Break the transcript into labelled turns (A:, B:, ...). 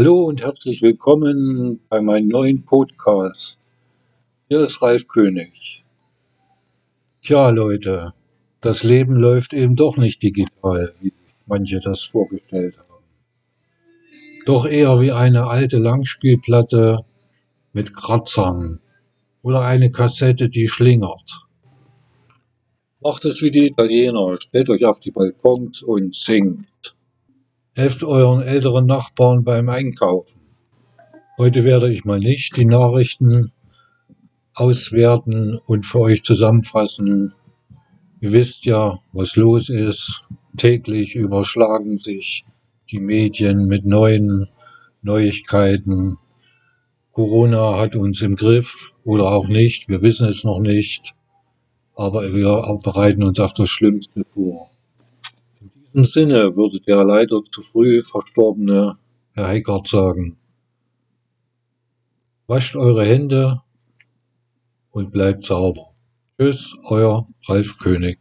A: Hallo und herzlich willkommen bei meinem neuen Podcast. Hier ist Ralf König. Tja, Leute, das Leben läuft eben doch nicht digital, wie manche das vorgestellt haben. Doch eher wie eine alte Langspielplatte mit Kratzern oder eine Kassette, die schlingert. Macht es wie die Italiener, stellt euch auf die Balkons und singt. Helft euren älteren Nachbarn beim Einkaufen. Heute werde ich mal nicht die Nachrichten auswerten und für euch zusammenfassen. Ihr wisst ja, was los ist. Täglich überschlagen sich die Medien mit neuen Neuigkeiten. Corona hat uns im Griff oder auch nicht. Wir wissen es noch nicht. Aber wir bereiten uns auf das Schlimmste vor diesem Sinne würde der leider zu früh verstorbene Herr Heckert sagen. Wascht eure Hände und bleibt sauber. Tschüss, euer Ralf König.